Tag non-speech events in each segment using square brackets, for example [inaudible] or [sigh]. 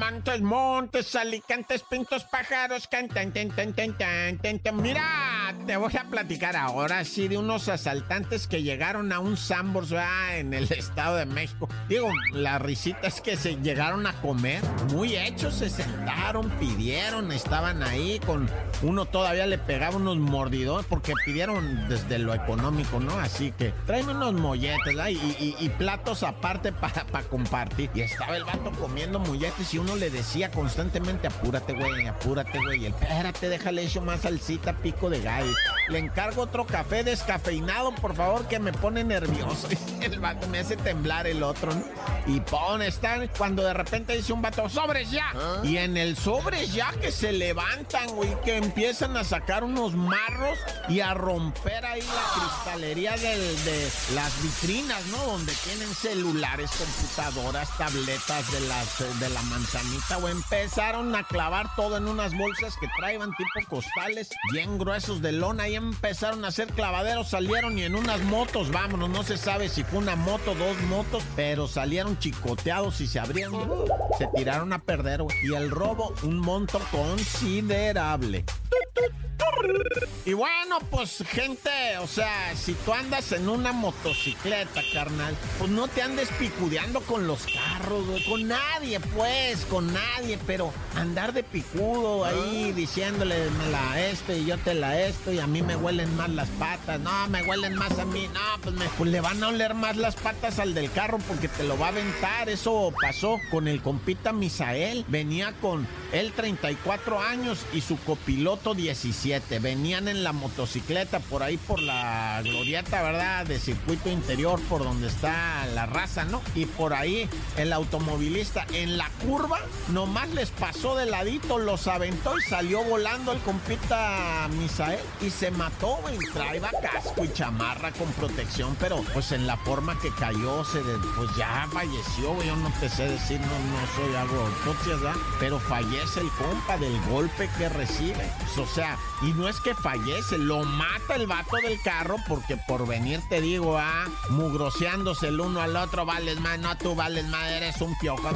Montes, montes, alicantes, pintos, pájaros, cantan, tan, tan, tan, tan, tan, tan. Mira, te voy a platicar ahora sí de unos asaltantes que llegaron a un Sambors en el [laughs] Estado de México. Digo, la risita es que se llegaron a comer, muy hechos, se sentaron, pidieron, estaban ahí con uno todavía le pegaba unos mordidos porque pidieron desde lo económico, ¿no? Así que tráeme unos molletes. Y, y- y platos aparte para compartir. Y estaba el vato comiendo molletes y uno le decía constantemente, apúrate, güey, apúrate, güey. Él, espérate, déjale eso más salsita, pico de gallo. Le encargo otro café descafeinado, por favor, que me pone nervioso. [laughs] El vato me hace temblar el otro, ¿no? Y pone, están cuando de repente dice un vato, sobres ya. Y en el sobres ya que se levantan, güey, que empiezan a sacar unos marros y a romper ahí la cristalería del- de las vitrinas, ¿no? Donde tienen celulares, computadoras, tabletas de, las, de la empezaron a clavar todo en unas bolsas que traían tipo costales bien gruesos de lona y empezaron a hacer clavaderos, salieron y en unas motos, vámonos, no se sabe si fue una moto, dos motos, pero salieron chicoteados y se abrieron, se tiraron a perder, güey. Y el robo, un monto considerable. Y bueno, pues gente, o sea, si tú andas en una motocicleta, carnal, pues no te andes picudeando con los carros, güey, con nadie, pues, con nadie, pero andar de picudo ahí diciéndole me la esto y yo te la esto y a mí me huelen más las patas, no, me huelen más a mí, no, pues, me, pues le van a oler más las patas al del carro porque te lo va a aventar, eso pasó con el compita Misael, venía con él 34 años y su copiloto 17, venían en la motocicleta por ahí por la glorieta, ¿verdad? De circuito interior por donde está la raza, ¿no? Y por ahí el automovilista en la curva nomás les pasó de ladito, los aventó y salió volando el compita Misael y se mató, güey. Traía casco y chamarra con protección, pero pues en la forma que cayó, se pues ya falleció. Yo no te sé decir, no, no soy algo ¿verdad? Pero fallece el compa del golpe que recibe. O sea, y no es que fallece, lo mata el vato del carro porque por venir te digo, ah, mugroseándose el uno al otro, vales más, no tú vales más, eres un piojo.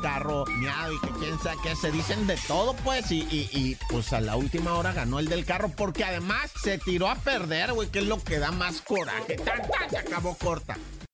Carro, miado y que quién sabe qué, se dicen de todo pues y, y, y, pues a la última hora ganó el del carro porque además se tiró a perder, güey, que es lo que da más coraje. Tan, tan, se acabó corta.